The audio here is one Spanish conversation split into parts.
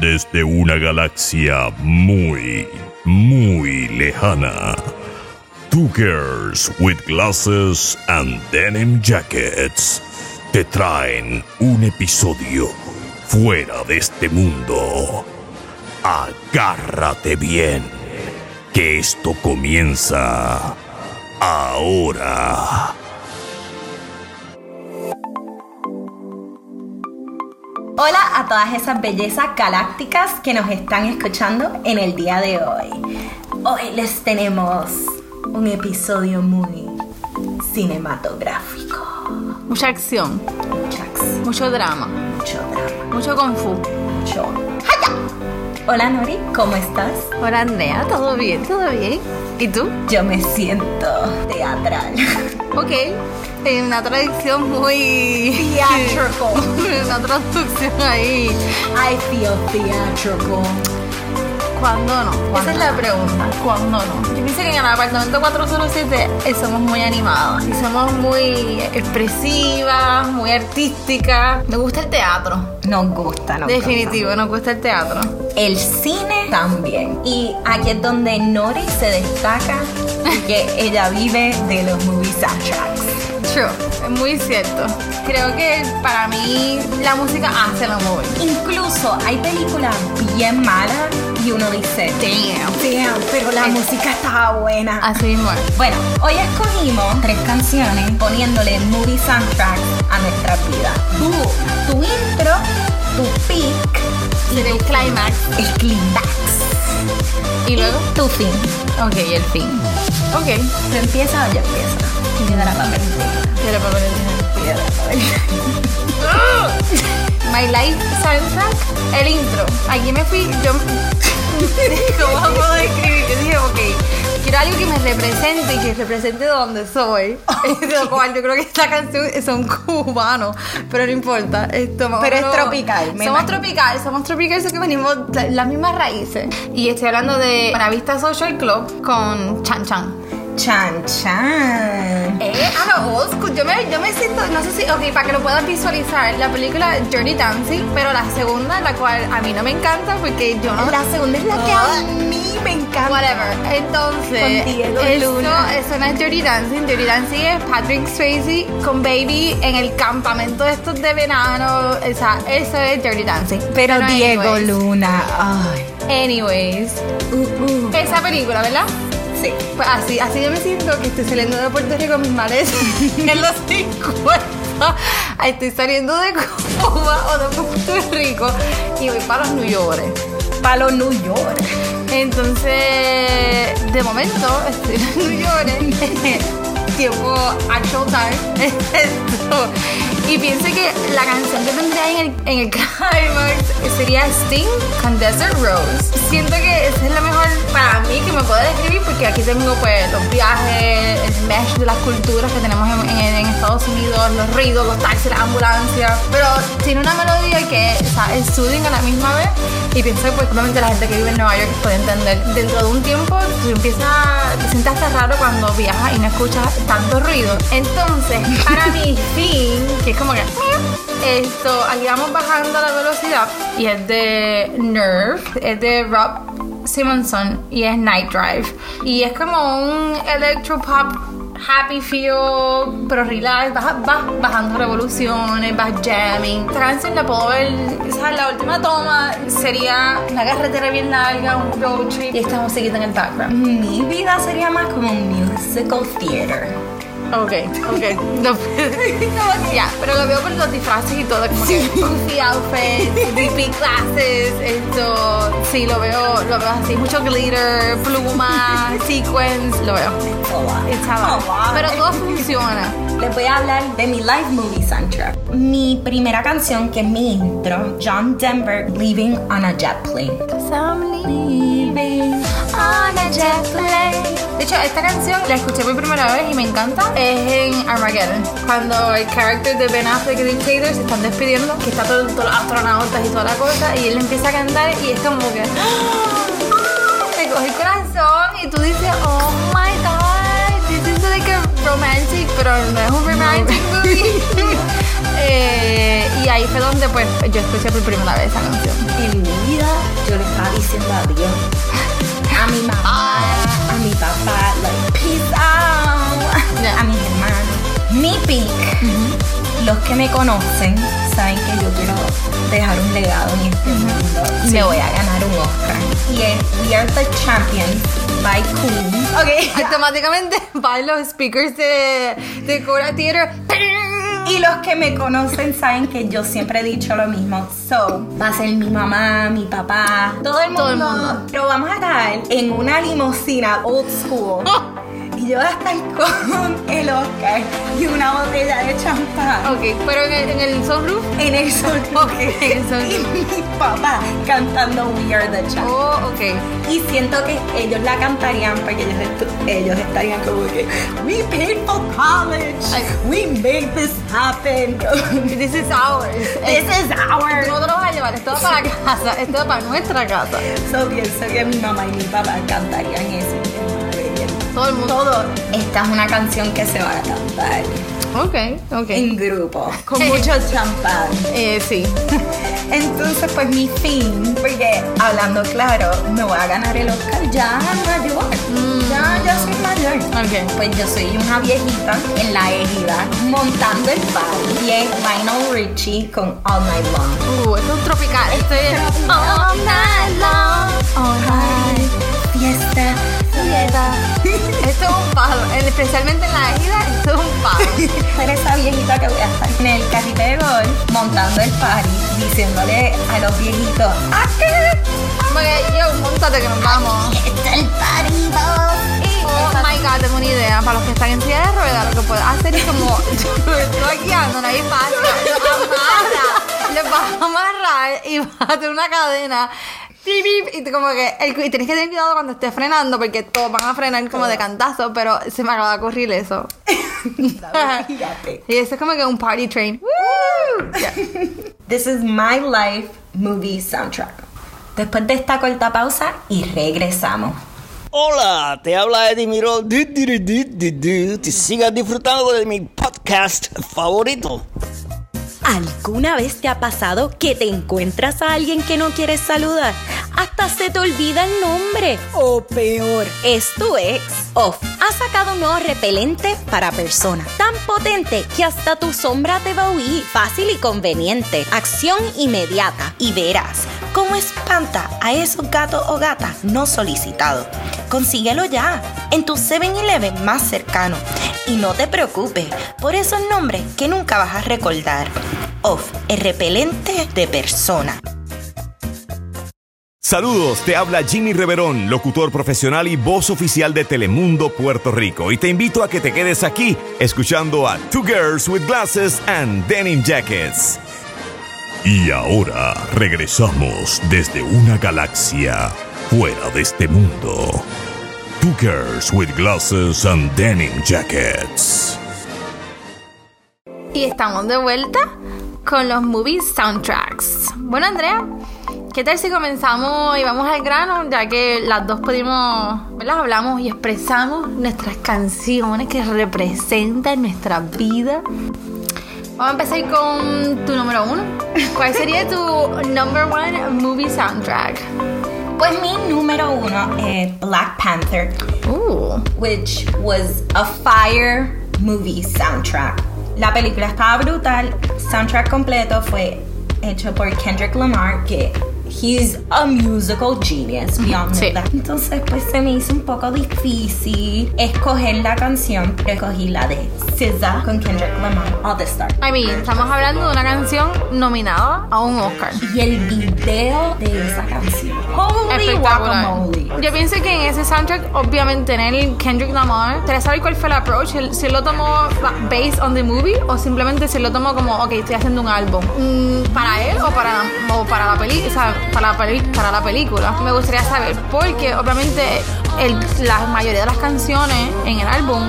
desde una galaxia muy, muy lejana. Two girls with glasses and denim jackets te traen un episodio fuera de este mundo. Agárrate bien, que esto comienza ahora. Todas esas bellezas galácticas que nos están escuchando en el día de hoy. Hoy les tenemos un episodio muy cinematográfico. Mucha acción, Mucha acción, mucho drama, mucho drama, mucho kung fu. mucho... Hola Nori, ¿cómo estás? Hola Andrea, ¿todo bien? ¿Todo bien? ¿Y tú? Yo me siento teatral. Ok, en una traducción muy... Theatrical. una traducción ahí. I feel theatrical. ¿Cuándo no? Esa es la pregunta. ¿Cuándo no? Yo pienso que en el apartamento 407 eh, somos muy animadas y somos muy expresivas, muy artísticas. Me gusta el teatro. Nos gusta, nos Definitivo, nos gusta el teatro. El cine también. Y aquí es donde Nori se destaca que ella vive de los movie soundtracks. True, es muy cierto. Creo que para mí la música hace la movie. Incluso hay películas bien malas y uno dice, Damn. damn, pero la música estaba buena. Así mismo es. Bueno, hoy escogimos tres canciones poniéndole movie soundtracks a nuestras vidas. Tú, tu intro, tu peak y El climax. el clímax. Y luego, tu fin. ok, el fin. Ok. ¿Tú empiezas o yo empiezo? Piedra, papel, papel piedra, papel. My Life Soundtrack, el intro. Aquí me fui, yo. ¿Cómo puedo describir? Yo dije, ok, quiero algo que me represente y que represente donde soy. Lo cual yo creo que esta canción son cubanos, pero no importa. Esto, Pero es tropical, me Somos imagino. tropical, somos tropical, eso que venimos la- las mismas raíces. Y estoy hablando de Buenavista Social Club con Chan Chan. Chan, chan. Eh, a lo old school. Yo me, yo me siento, no sé si, ok, para que lo puedas visualizar, la película Dirty Dancing, pero la segunda, la cual a mí no me encanta porque yo no. La segunda es la que a mí me encanta. Whatever. Entonces, Con Diego eso, Luna. eso no es Dirty Dancing. Dirty Dancing es Patrick Swayze con Baby en el campamento de estos de verano. O sea, eso es Dirty Dancing. Pero Diego anyways, Luna, ay. Anyways, Uh, uh. esa película, ¿verdad? Sí. Pues así, así yo me siento que estoy saliendo de Puerto Rico con mis maletas en los 50. Estoy saliendo de Cuba o de Puerto Rico y voy para los New York. Palo New York. Entonces, de momento, estoy en New York, tiempo actual time. Y pienso que la canción que tendría en el, en el climax sería Sting con Desert Rose. Siento que esa es la mejor para mí que me puede describir porque aquí tengo pues los viajes, el mesh de las culturas que tenemos en, en- en Estados Unidos, los ruidos, los taxis, las ambulancias. Pero tiene una melodía que o sea, es soothing a la misma vez y pienso que pues probablemente la gente que vive en Nueva York puede entender. Dentro de un tiempo tú empiezas, te sientes hasta raro cuando viajas y no escuchas tanto ruido. Entonces, para fin, que es como que esto, aquí vamos bajando la velocidad y es de Nerve, es de Rob Simonson y es Night Drive. Y es como un electropop happy feel, pero relax, vas, vas bajando revoluciones, vas jamming. Esta canción la puedo ver, sea, la última toma sería una carretera bien larga, un road trip y esta musiquita en el background. Mi vida sería más como un musical theater. Ok, ok. No, ya, pero lo veo por los disfraces y todo, como que goofy outfits, DP classes, esto, sí, lo veo, lo veo así, mucho glitter, pluma, sequins, lo veo. It's a lot. Oh, wow. Pero todo funciona. Les voy a hablar de mi live movie soundtrack. Mi primera canción, que es mi intro, John Denver, Leaving on a Jet Plane. Leaving on a jet plane. De hecho, esta canción la escuché por primera vez y me encanta. Es en Armageddon. Cuando el character de Ben Affleck y Dick Taylor se están despidiendo, que está todo, todos los astronautas y toda la cosa, y él empieza a cantar y es como que. ¡ah! Te coge el corazón y tú dices, oh my god, this is like a romantic, pero no es un romantic movie. Eh, y ahí fue donde pues yo escuché por primera vez esa canción. En mi vida yo le estaba diciendo adiós a mi mamá, a mi papá, like, peace out, Yeah. a mis hermanos. Mi peak, los que me conocen saben que yo quiero dejar un legado en este mundo y me voy a ganar un Oscar. Y es We Are the Champions by Queen. Ok. Automáticamente van los speakers de, de Cora Theater. Y los que me conocen saben que yo siempre he dicho lo mismo. So, va a ser mi mamá, mi papá, todo el mundo. Todo el mundo. Pero vamos a estar en una limusina old school. Y yo voy a estar con el Oscar y una botella de champán. Ok, pero en el, en el sunroof. En el sol. en el sol. Y mi papá cantando We Are the Champions. Oh, ok. Y siento que ellos la cantarían porque ellos, ellos estarían como que We paid for college. Ay. We made this happen. This is ours. This is ours. No te lo vas a llevar, esto va para casa, esto va para nuestra casa. So pienso que mi mamá y mi papá cantarían eso. Todo el mundo. Todo. Esta es una canción que se va a cantar Ok, ok. en grupo, con mucho champán. Eh, sí. Entonces, pues mi fin, porque hablando claro, me voy a ganar el Oscar ya mayor. Ya, ya soy mayor. Ok. Pues yo soy una viejita en la égida montando el es Lionel Richie con All Night Long. Uh, esto es tropical. Esto es. All night long. All night. Fiesta, Esto es un palo. en- Especialmente en la gira, esto es un palo. Ser esa viejita que voy a estar en el carrito de golf montando el party, diciéndole a los viejitos, ¡Aquí Porque yo, montate que nos vamos. está el party, vos". Y Oh my god, tengo una idea. Para los que están en silla de ruedas, lo que puedes hacer es como. Yo estoy guiando, no hay paso. Los amarra. Los vas a amarrar y vas a hacer una cadena. Y como que. el- y tienes que tener cuidado cuando estés frenando porque todos van a frenar como de cantazo, pero se me acaba de ocurrir eso. Y eso es como que un party train. Woo! Yeah. This is my life movie soundtrack. Después de esta corta pausa y regresamos. Hola, te habla Eddie Miró. Du, du, du, du, du, du. Te sigas disfrutando de mi podcast favorito. ¿Alguna vez te ha pasado que te encuentras a alguien que no quieres saludar? Hasta se te olvida el nombre. O peor, es tu ex. Off ha sacado un nuevo repelente para personas. Tan potente que hasta tu sombra te va a huir. Fácil y conveniente. Acción inmediata. Y verás cómo espanta a esos gatos o gatas no solicitados. Consíguelo ya en tu 7-Eleven más cercano. Y no te preocupes por esos nombres que nunca vas a recordar. Off, el repelente de persona. Saludos, te habla Jimmy Reverón, locutor profesional y voz oficial de Telemundo Puerto Rico. Y te invito a que te quedes aquí escuchando a Two Girls with Glasses and Denim Jackets. Y ahora regresamos desde una galaxia fuera de este mundo. Two Girls with Glasses and Denim Jackets. Y estamos de vuelta con los movie soundtracks. Bueno, Andrea, ¿qué tal si comenzamos y vamos al grano? Ya que las dos pudimos, ¿verdad? Hablamos y expresamos nuestras canciones que representan nuestra vida. Vamos a empezar con tu número uno. ¿Cuál sería tu number one movie soundtrack? Pues mi número uno es Black Panther, Uh, which was a fire movie soundtrack. La película estaba brutal, soundtrack completo fue hecho por Kendrick Lamar, que he's a musical genius, beyond Sí. that. Entonces pues se me hizo un poco difícil escoger la canción, pero escogí la de SZA con Kendrick Lamar, All the Stars. I mean, estamos hablando de una canción nominada a un Oscar. Y el video de esa canción. Holy guacamole. Yo pienso que en ese soundtrack, obviamente, en el Kendrick Lamar, ¿te saber cuál fue el approach? ¿El- ¿Si lo tomó based on the movie o simplemente si lo tomó como, ok, estoy haciendo un álbum? Mm, ¿Para él o para la, o para la peli, o sea, para la, peli- para la película? Me gustaría saber, porque obviamente el- la mayoría de las canciones en el álbum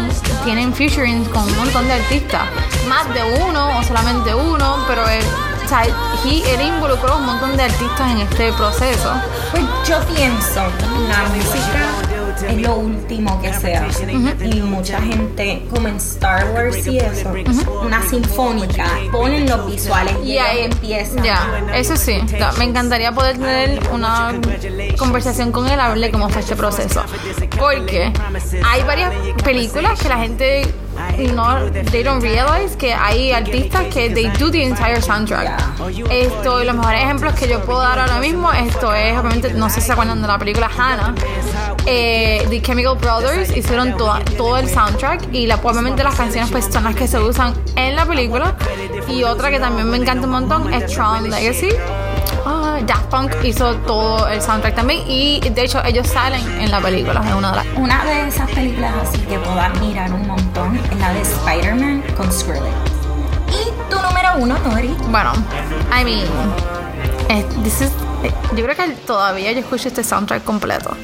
tienen featuring con un montón de artistas. Más de uno o solamente uno, pero él, sea, he- él involucró un montón de artistas en este proceso. Pues yo pienso, la música es lo último que se hace. Y mucha gente, como en Star Wars y eso, una sinfónica, ponen los visuales y, Y ahí empieza. Ya, eso sí. Me encantaría poder tener una conversación con él, hablarle cómo fue este proceso. Porque hay varias películas que la gente no, they don't realize que hay artistas que they do the entire soundtrack. Esto, y los mejores ejemplos que yo puedo dar ahora mismo, esto es, obviamente, no sé si se acuerdan de la película Hannah. Eh, the Chemical Brothers hicieron toda- todo el soundtrack y la, obviamente las canciones pues son las que se usan en la película. Y otra que también me encanta un montón es Tron Legacy. Ah, Daft Punk hizo todo el soundtrack también y de hecho ellos salen en la película, en una de las... Una de esas películas así que puedo admirar un montón es la de Spider-Man con Skrillex. Y tu número uno, Nori. Bueno, I mean, eh, this is- eh, yo creo que todavía yo escucho este soundtrack completo.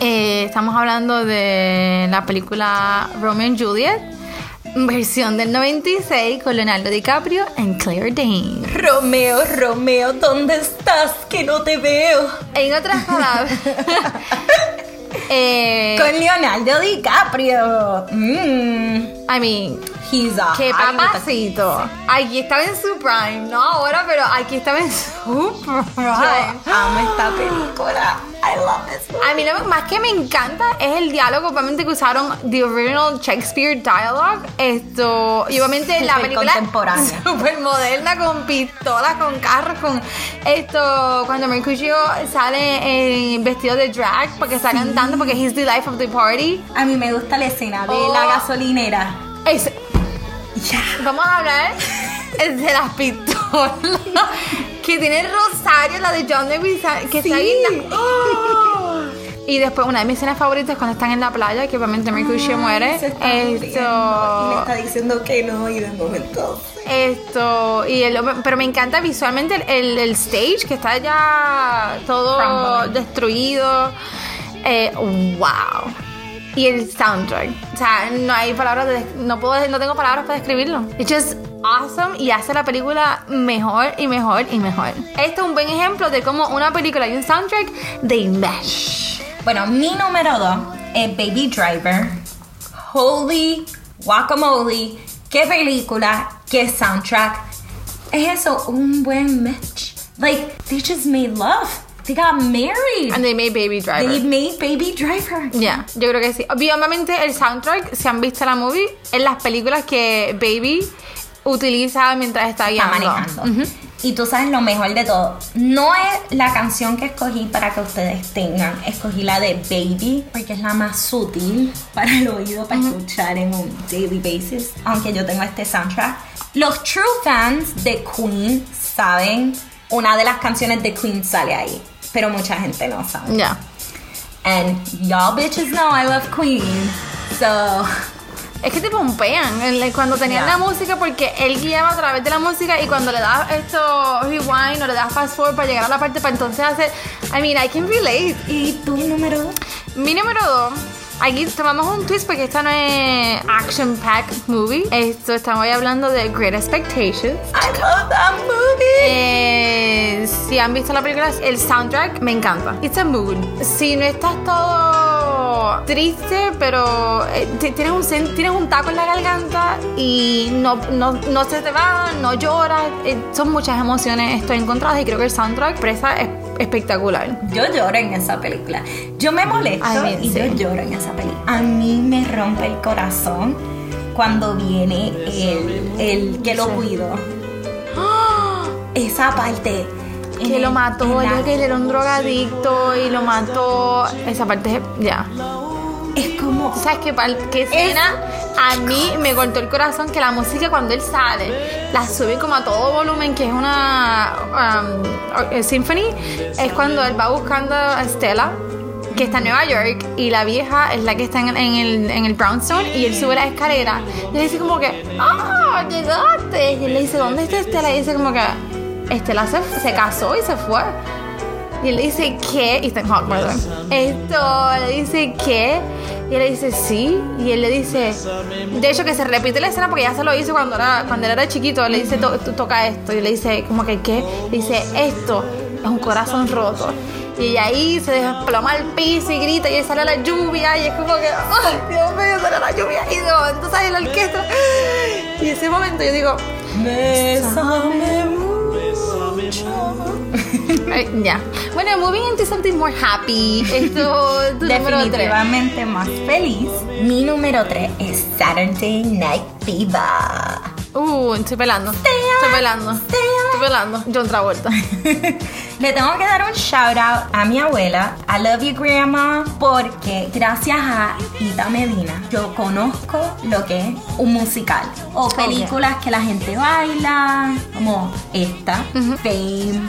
Eh, estamos hablando de la película Romeo and Juliet, versión del 96 con Leonardo DiCaprio en Claire Danes. Romeo, Romeo, ¿dónde estás? Que no te veo. En otras palabras, eh, Con Leonardo DiCaprio. Mm, I mean, he's a qué Hollywood- papacito. Aquí estaba en su prime, no ahora, pero aquí estaba en su prime. Yo amo esta película. I love this movie. A mí lo más que me encanta es el diálogo, obviamente que usaron the original Shakespeare dialogue, esto, y obviamente la Súper película contemporánea. super moderna con pistolas, con carros, con esto, cuando Mercutio sale en vestido de drag porque está cantando porque he's the life of the party. A mí me gusta la escena de Oh. la gasolinera. Es- Ya. vamos a hablar de las pistolas. Que tiene rosario, la de John Lewis, que está ahí. en la- Y después una de mis escenas favoritas es cuando están en la playa, que obviamente Mercutio muere. Se está muriendo Y le Esto, está diciendo que no y de momento. esto, y el, pero me encanta visualmente el, el- el stage que está ya todo destruido. Eh, wow. Y el soundtrack. O sea, no hay palabras, de- no puedo, no tengo palabras para describirlo. It's just awesome y hace la película mejor y mejor y mejor. Este es un buen ejemplo de cómo una película y un soundtrack they mesh. Bueno, mi número dos es Baby Driver. Holy guacamole. Qué película, qué soundtrack. Es eso, un buen match. Like, they just made love. They got married. And they made Baby Driver. They made Baby Driver. Ya, yo creo que sí. Obviamente el soundtrack, si han visto la movie, en las películas que Baby utiliza mientras está Está guiando. manejando. Ujú. Y tú sabes lo mejor de todo. No es la canción que escogí para que ustedes tengan. Escogí la de Baby porque es la más sutil para el oído para escuchar en un daily basis. Aunque yo tengo este soundtrack. Los true fans de Queen saben una de las canciones de Queen sale ahí. Pero mucha gente no sabe. Ya. And y'all bitches know I love Queen. So Es que te pompean el- cuando tenían Ya. la música porque él guiaba a través de la música y cuando le das esto rewind o le das fast forward para llegar a la parte para entonces hacer I mean I can relate ¿Y tu número dos? mi número dos aquí tomamos un twist porque esta no es action packed movie esto estamos hablando de Great Expectations I love that movie. Eh, si han visto la película, el soundtrack me encanta. It's a mood. Si no estás todo triste, pero eh, ti- tienes, un, tienes un taco en la garganta y no, no, no se te va, no lloras, eh, son muchas emociones estoy encontradas y creo que el soundtrack expresa es espectacular. Yo lloro en esa película. Yo me molesto Ay, y sí. yo lloro en esa película. A mí me rompe el corazón cuando viene el, el que lo cuidó. Esa parte. Que lo el- mató, yo que él era un drogadicto y lo mató. Esa parte, es- ya. Es como. ¿Sabes qué, escena? A mí me cortó el corazón que la música cuando él sale la sube como a todo volumen, que es una um, or- symphony. Es cuando él va buscando a Stella, que está en Nueva York, y la vieja es la que está en, en el, en el Brownstone, y él sube la escalera. Y le dice como que, ¡ah, llegaste! Y él le dice, ¿dónde está Estela? Y dice como que, Estela se, se casó y se fue. Y él le dice, ¿qué? Y está en. Esto, le dice, ¿qué? Y él le dice, sí. Y él le dice, de hecho, que se repite la escena porque ya se lo hizo cuando, era, cuando él era chiquito. Le dice, "To- toca esto. Y le dice, como que, ¿qué? Le dice, esto. es un corazón roto. Y ahí se desploma el piso y grita y ahí sale la lluvia y es como que, ¡ay, Dios mío, sale la lluvia! Y no, entonces ahí la orquesta. Y ese momento yo digo, Bésame Ay, ya. Bueno, moving into something more happy. Esto, tu número tres. Definitivamente más feliz. Mi número 3 es Saturday Night Fever. Uh, estoy pelando. Estoy pelando. Estoy pelando. John Travolta. Le tengo que dar un shout out a mi abuela, I love you grandma, porque gracias a Ita Medina yo conozco lo que es un musical o películas que la gente baila, como esta, Fame,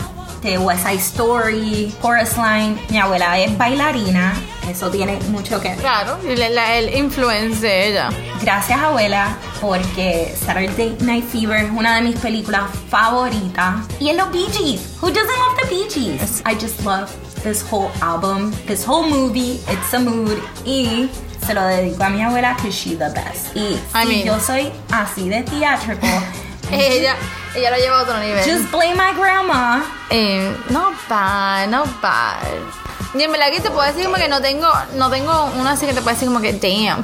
de West Side Story, Chorus Line. Mi abuela es bailarina, eso tiene mucho que ver. Claro, y la- la- el influence de ella. Gracias abuela, porque Saturday Night Fever es una de mis películas favoritas. Y en los Bee Gees. Who doesn't love the Bee Gees? I just love this whole album, this whole movie. It's a mood. Y se lo dedico a mi abuela, que she's the best. Y I si mean- yo soy así de theatrical, Ella, ella lo lleva a otro nivel. just blame my grandma. Eh, no bad, no bad. Y en verdad que te puedo decir como que no tengo, no tengo una así que te puedo decir como que damn.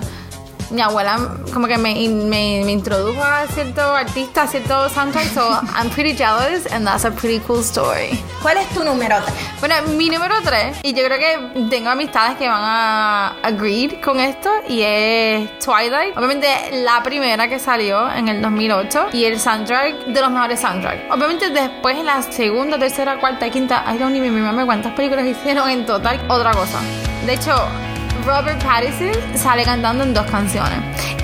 Mi abuela como que me, me, me introdujo a cierto artista, a cierto soundtrack, so I'm pretty jealous and that's a pretty cool story. ¿Cuál es tu número 3? Bueno, mi número 3, y yo creo que tengo amistades que van a agreed con esto, y es Twilight. Obviamente la primera que salió en el 2008, y el soundtrack de los mejores soundtracks. Obviamente después en la segunda, tercera, cuarta y quinta, I don't even remember cuántas películas hicieron en total, otra cosa. De hecho, Robert Pattinson sale cantando en dos canciones.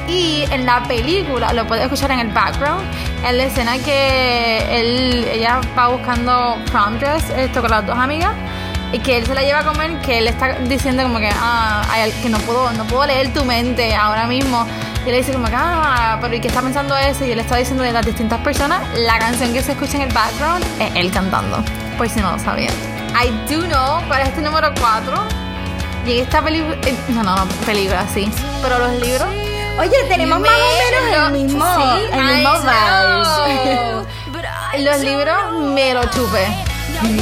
Y en la película, lo puedes escuchar en el background, en la escena que él, ella va buscando prom dress esto con las dos amigas y que él se la lleva a comer, que él está diciendo como que, ah, que no puedo, no puedo leer tu mente ahora mismo. Y le dice como que, ah, pero ¿y qué está pensando eso? Y él está diciendo de las distintas personas, la canción que se escucha en el background es él cantando, por si no lo sabían. I do know cuál es tu número 4. Y esta película, eh, no, no, no, película, sí. Pero los libros... Oye, tenemos más o menos el mismo, Sí, el mismo vibe. Los libros me lo chupé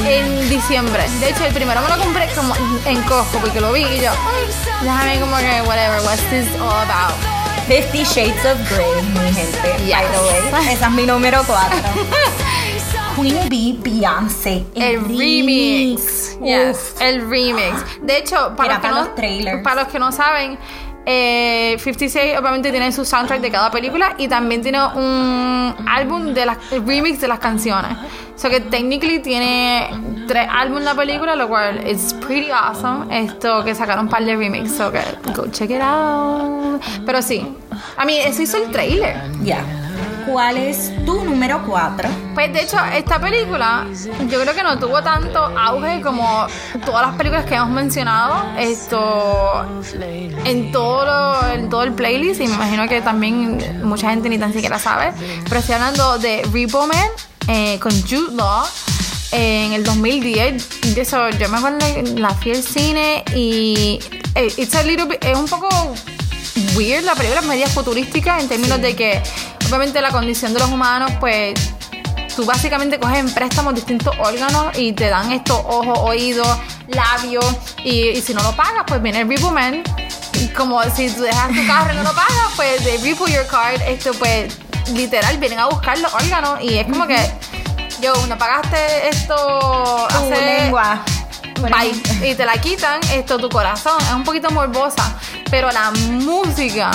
en diciembre. De hecho, el primero me lo compré como en Costco porque lo vi y yo, "Ay, déjame como que, whatever, what's this all about? Fifty Shades of Grey, mi gente. By Yes. the way. Esa es mi número 4. Queen Bee Beyoncé. El remix. Yes, el remix. De hecho, para, los, que para no, los trailers. para los que no saben, eh, 56 obviamente tiene su soundtrack de cada película y también tiene un álbum de las remix de las canciones. O sea que technically tiene tres álbumes la película, lo cual es pretty awesome. Esto que sacaron un par de remix, so que go check it out. Pero sí, a mí eso hizo el trailer. Ya. ¿Cuál es tu número 4? Pues de hecho, esta película yo creo que no tuvo tanto auge como todas las películas que hemos mencionado. Esto en todo, lo- en todo el playlist, y me imagino que también mucha gente ni tan siquiera sabe. Pero estoy hablando de Repo Man eh, con Jude Law en el 2010. De eso, yo me acuerdo la fui al cine y eh, it's a little bit- es un poco weird la película, media futurística en términos de que obviamente la condición de los humanos pues tú básicamente coges en préstamos distintos órganos y te dan estos ojos, oídos, labios y, y si no lo pagas pues viene el Repo Man y como si tú dejas tu carro y no lo pagas pues de Repo Your Card. Esto pues literal vienen a buscar los órganos y es como que yo no pagaste esto Tu hace lengua. Bye. y te la quitan, esto tu corazón. Es un poquito morbosa, pero la música,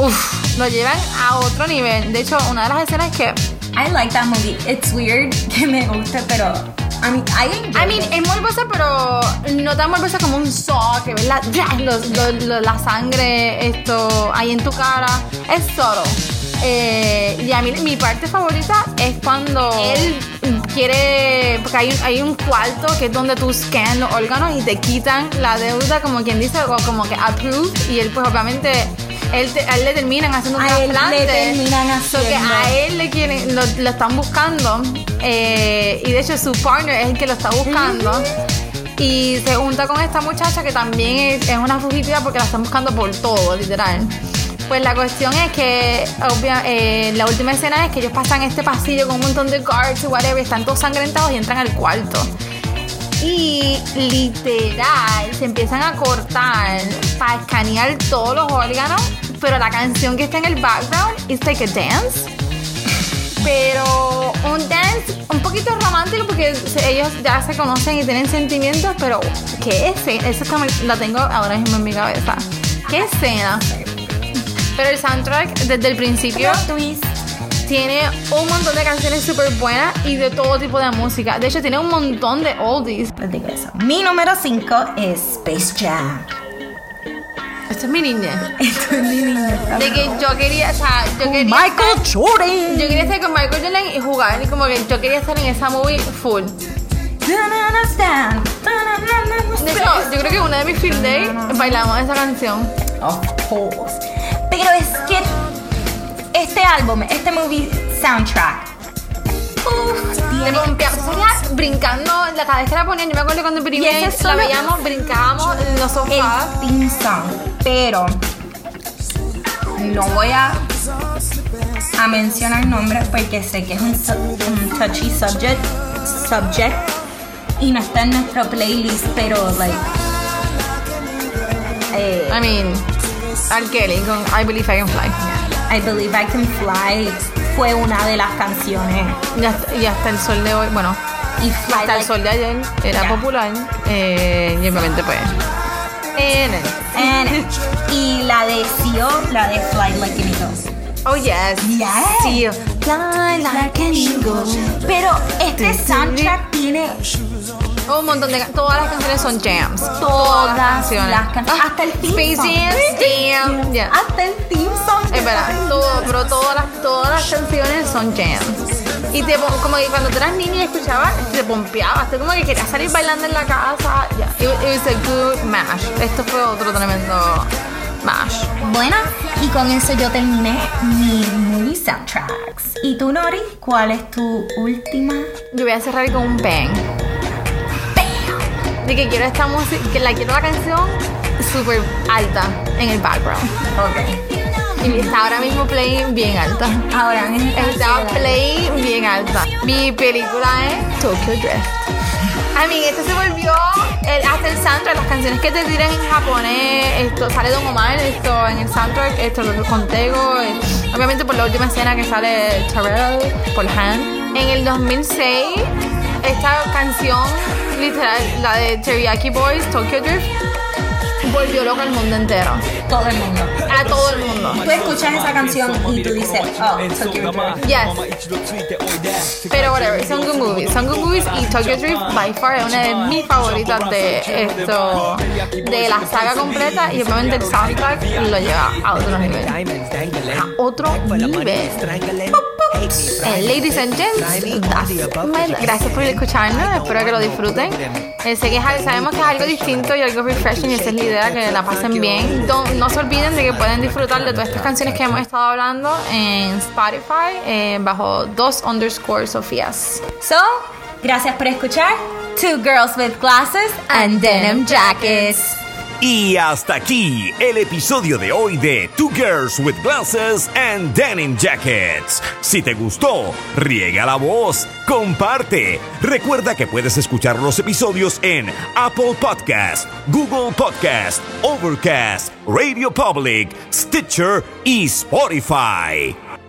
uff, lo llevan a otro nivel. De hecho, una de las escenas que, I like that movie. It's weird que me guste, pero I mean, I I mean, es morbosa, pero no tan morbosa como un saw, que ves la, la sangre, esto, ahí en tu cara, es solo. Eh, y a mí mi parte favorita es cuando él quiere, porque hay, hay un cuarto que es donde tú scanas los órganos y te quitan la deuda, como quien dice, o como que approved, y él pues obviamente, él, te- a él le terminan haciendo un A él le trasplante. terminan So que haciendo. a él le quieren, lo, lo están buscando, eh, y de hecho su partner es el que lo está buscando. Y se junta con esta muchacha que también es, es una fugitiva porque la están buscando por todo, literal. Pues la cuestión es que obvia- eh, la última escena es que ellos pasan este pasillo con un montón de guards y whatever, están todos sangrentados y entran al cuarto. Y literal, se empiezan a cortar para escanear todos los órganos, pero la canción que está en el background es like a dance. Pero un dance un poquito romántico porque ellos ya se conocen y tienen sentimientos, pero ¿qué escena? Eso la tengo ahora mismo en mi cabeza. ¿Qué escena? Pero el soundtrack desde el principio. Tiene un montón de canciones súper buenas y de todo tipo de música. De hecho, tiene un montón de oldies. Les digo eso. Mi número 5 es Space Jam. Esta es mi niña. Esto es mi niña. De que yo quería, o sea, yo quería. Michael estar- Jordan. Yo quería estar con Michael Jordan y jugar. Y como que yo quería estar en esa movie full. De hecho, yo creo que una de mis field day bailamos esa canción. Of course. Pero es que este álbum, este movie soundtrack. Uf, brincando la cada vez que la ponían. Yo me acuerdo cuando primero es la veíamos, brincábamos en los sofás. el theme song. Pero no voy a, a mencionar nombres porque sé que es un, un touchy subject, subject y no está en nuestro playlist, pero like. eh, I mean, Al Kelly con I Believe I Can Fly. I Believe I Can Fly fue una de las canciones. Y hasta, y hasta el sol de hoy, bueno, Y hasta el sol de ayer era popular. Eh, y obviamente, pues. En el- And- y la de Sio, la de Fly Like an Eagle. Oh, yes. Yes. Fly like an eagle. Pero este soundtrack tiene Un montón de. Todas las canciones son jams. todas las canciones. las. Ah, hasta el theme song. Jam, jam. Yeah. Hasta el theme song. Es verdad, todo, pero todas las, todas las canciones son jams. Y te, como que cuando tú eras niña y escuchabas, te pompeabas. Tú como que querías salir bailando en la casa. Yeah. It, it was a good mash. Esto fue otro tremendo mash. Bueno, y con eso yo terminé mi soundtracks. ¿Y tú, Nori? ¿Cuál es tu última? Yo voy a cerrar con un bang. De que quiero esta música, que la quiero la canción súper alta en el background. Ok. Y está ahora mismo play bien alta. Ahora, esta Está play bien alta. Mi película es Tokyo Drift. I mean, esto se volvió el, hasta el soundtrack, las canciones que te tiran en japonés, esto sale Don Omar, esto en el soundtrack, esto lo contego, eh, obviamente por la última escena que sale Terrell, por Han. En el 2006, esta canción, literal, la de Teriyaki Boys, Tokyo Drift, volvió loco al mundo entero, Todo el mundo. a todo el mundo. Tú escuchas esa canción y tú dices, oh, Tokyo Drift. Yes. Pero whatever, son good movies. Son good movies y Tokyo Drift by far es una de mis favoritas de esto, de la saga completa y obviamente el soundtrack lo lleva a otro nivel. A otro nivel. Eh, ladies and gents, that's gracias por escucharnos, espero que lo disfruten. Eh, sé que sabemos que es algo distinto y algo refreshing y esa es la idea, que la pasen bien. No se olviden de que pueden disfrutar de todas estas canciones que hemos estado hablando en Spotify eh, bajo dos underscore Sofías. So, gracias por escuchar. Two girls with glasses and denim jackets. Y hasta aquí el episodio de hoy de Two Girls with Glasses and Denim Jackets. Si te gustó, riega la voz, comparte. Recuerda que puedes escuchar los episodios en Apple Podcast, Google Podcast, Overcast, Radio Public, Stitcher y Spotify.